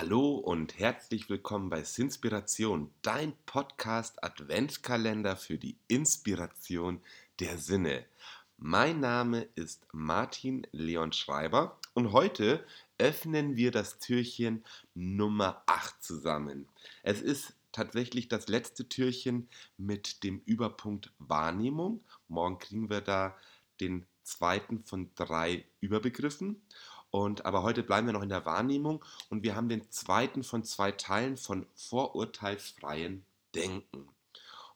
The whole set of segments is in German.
Hallo und herzlich willkommen bei Sinspiration, dein Podcast Adventskalender für die Inspiration der Sinne. Mein Name ist Martin Leon Schreiber und heute öffnen wir das Türchen Nummer 8 zusammen. Es ist tatsächlich das letzte Türchen mit dem Überpunkt Wahrnehmung. Morgen kriegen wir da den zweiten von drei Überbegriffen. Und, aber heute bleiben wir noch in der Wahrnehmung und wir haben den zweiten von zwei Teilen von vorurteilsfreien Denken.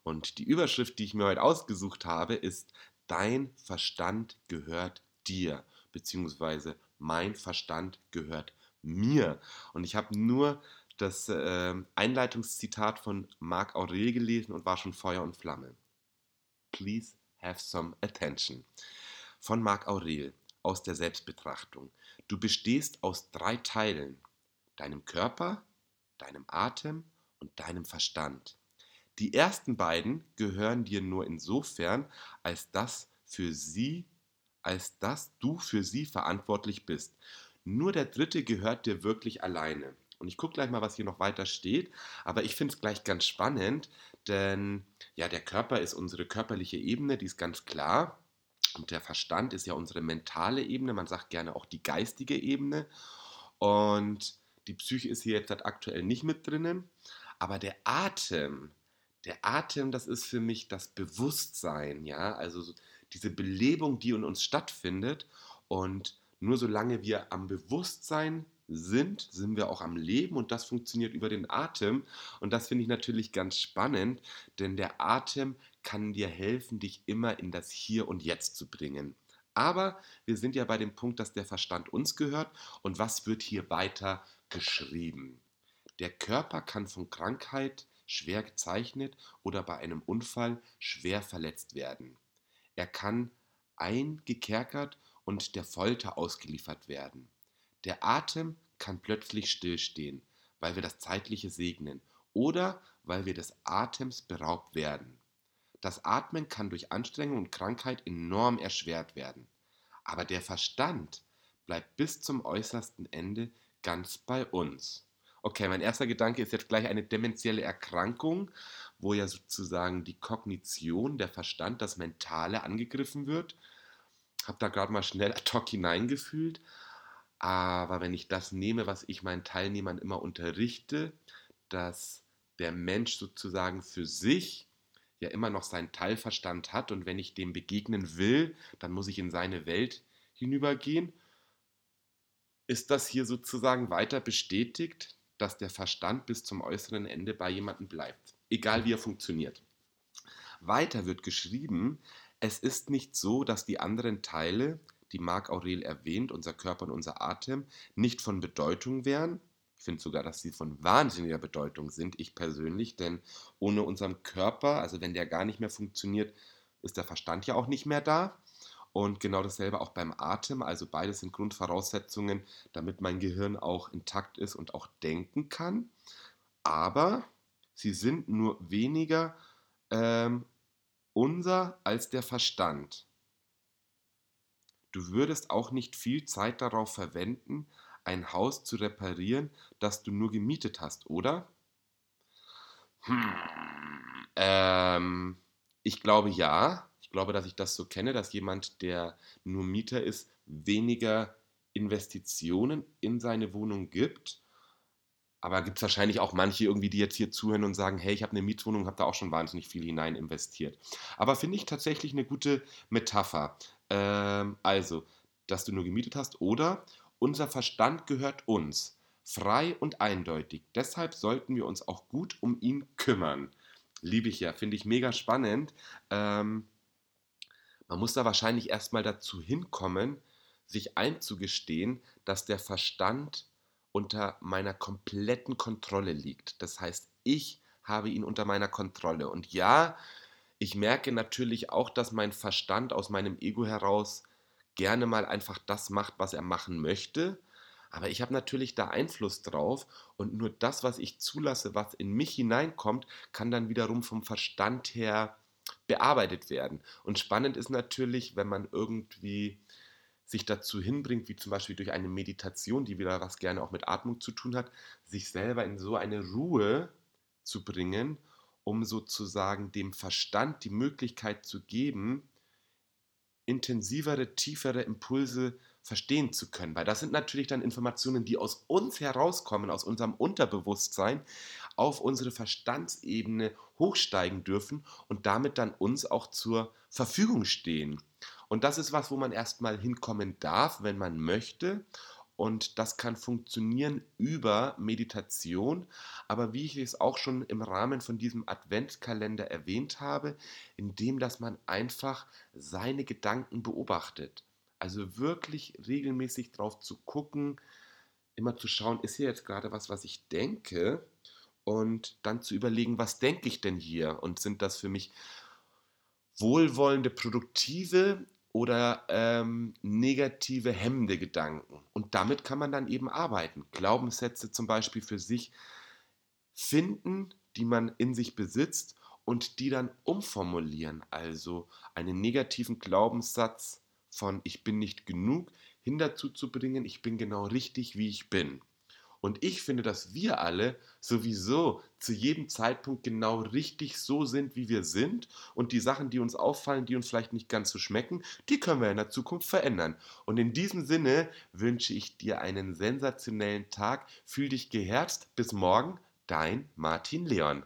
Und die Überschrift, die ich mir heute ausgesucht habe, ist Dein Verstand gehört dir, beziehungsweise mein Verstand gehört mir. Und ich habe nur das äh, Einleitungszitat von Marc Aurel gelesen und war schon Feuer und Flamme. Please have some attention. Von Marc Aurel aus der Selbstbetrachtung. Du bestehst aus drei Teilen, deinem Körper, deinem Atem und deinem Verstand. Die ersten beiden gehören dir nur insofern, als das für sie, als dass du für sie verantwortlich bist. Nur der dritte gehört dir wirklich alleine. Und ich gucke gleich mal, was hier noch weiter steht. Aber ich finde es gleich ganz spannend, denn ja, der Körper ist unsere körperliche Ebene, die ist ganz klar. Und der Verstand ist ja unsere mentale Ebene, man sagt gerne auch die geistige Ebene. Und die Psyche ist hier jetzt halt aktuell nicht mit drinnen. Aber der Atem, der Atem, das ist für mich das Bewusstsein, ja, also diese Belebung, die in uns stattfindet. Und nur solange wir am Bewusstsein sind, sind wir auch am Leben und das funktioniert über den Atem. Und das finde ich natürlich ganz spannend, denn der Atem kann dir helfen, dich immer in das Hier und Jetzt zu bringen. Aber wir sind ja bei dem Punkt, dass der Verstand uns gehört und was wird hier weiter geschrieben? Der Körper kann von Krankheit schwer gezeichnet oder bei einem Unfall schwer verletzt werden. Er kann eingekerkert und der Folter ausgeliefert werden. Der Atem kann plötzlich stillstehen, weil wir das Zeitliche segnen oder weil wir des Atems beraubt werden. Das Atmen kann durch Anstrengung und Krankheit enorm erschwert werden. Aber der Verstand bleibt bis zum äußersten Ende ganz bei uns. Okay, mein erster Gedanke ist jetzt gleich eine dementielle Erkrankung, wo ja sozusagen die Kognition, der Verstand, das Mentale angegriffen wird. Hab da gerade mal schnell ad hoc hineingefühlt. Aber wenn ich das nehme, was ich meinen Teilnehmern immer unterrichte, dass der Mensch sozusagen für sich ja immer noch seinen Teilverstand hat und wenn ich dem begegnen will, dann muss ich in seine Welt hinübergehen. Ist das hier sozusagen weiter bestätigt, dass der Verstand bis zum äußeren Ende bei jemandem bleibt, egal wie er funktioniert? Weiter wird geschrieben, es ist nicht so, dass die anderen Teile die Marc Aurel erwähnt, unser Körper und unser Atem, nicht von Bedeutung wären. Ich finde sogar, dass sie von wahnsinniger Bedeutung sind, ich persönlich, denn ohne unseren Körper, also wenn der gar nicht mehr funktioniert, ist der Verstand ja auch nicht mehr da. Und genau dasselbe auch beim Atem. Also beides sind Grundvoraussetzungen, damit mein Gehirn auch intakt ist und auch denken kann. Aber sie sind nur weniger ähm, unser als der Verstand. Du würdest auch nicht viel Zeit darauf verwenden, ein Haus zu reparieren, das du nur gemietet hast, oder? Hm, ähm, ich glaube ja. Ich glaube, dass ich das so kenne, dass jemand, der nur Mieter ist, weniger Investitionen in seine Wohnung gibt. Aber gibt es wahrscheinlich auch manche irgendwie, die jetzt hier zuhören und sagen, hey, ich habe eine Mietwohnung, habe da auch schon wahnsinnig viel hinein investiert. Aber finde ich tatsächlich eine gute Metapher. Ähm, also, dass du nur gemietet hast oder unser Verstand gehört uns, frei und eindeutig. Deshalb sollten wir uns auch gut um ihn kümmern. Liebe ich ja, finde ich mega spannend. Ähm, man muss da wahrscheinlich erstmal dazu hinkommen, sich einzugestehen, dass der Verstand unter meiner kompletten Kontrolle liegt. Das heißt, ich habe ihn unter meiner Kontrolle. Und ja, ich merke natürlich auch, dass mein Verstand aus meinem Ego heraus gerne mal einfach das macht, was er machen möchte. Aber ich habe natürlich da Einfluss drauf und nur das, was ich zulasse, was in mich hineinkommt, kann dann wiederum vom Verstand her bearbeitet werden. Und spannend ist natürlich, wenn man irgendwie sich dazu hinbringt, wie zum Beispiel durch eine Meditation, die wieder was gerne auch mit Atmung zu tun hat, sich selber in so eine Ruhe zu bringen, um sozusagen dem Verstand die Möglichkeit zu geben, intensivere, tiefere Impulse verstehen zu können. Weil das sind natürlich dann Informationen, die aus uns herauskommen, aus unserem Unterbewusstsein, auf unsere Verstandsebene hochsteigen dürfen und damit dann uns auch zur Verfügung stehen. Und das ist was, wo man erstmal hinkommen darf, wenn man möchte. Und das kann funktionieren über Meditation. Aber wie ich es auch schon im Rahmen von diesem Adventkalender erwähnt habe, indem dass man einfach seine Gedanken beobachtet. Also wirklich regelmäßig drauf zu gucken, immer zu schauen, ist hier jetzt gerade was, was ich denke? Und dann zu überlegen, was denke ich denn hier? Und sind das für mich wohlwollende, produktive oder ähm, negative, hemmende Gedanken? Und damit kann man dann eben arbeiten. Glaubenssätze zum Beispiel für sich finden, die man in sich besitzt und die dann umformulieren. Also einen negativen Glaubenssatz von ich bin nicht genug hin dazu zu bringen, ich bin genau richtig, wie ich bin. Und ich finde, dass wir alle sowieso zu jedem Zeitpunkt genau richtig so sind, wie wir sind. Und die Sachen, die uns auffallen, die uns vielleicht nicht ganz so schmecken, die können wir in der Zukunft verändern. Und in diesem Sinne wünsche ich dir einen sensationellen Tag. Fühl dich geherzt. Bis morgen, dein Martin Leon.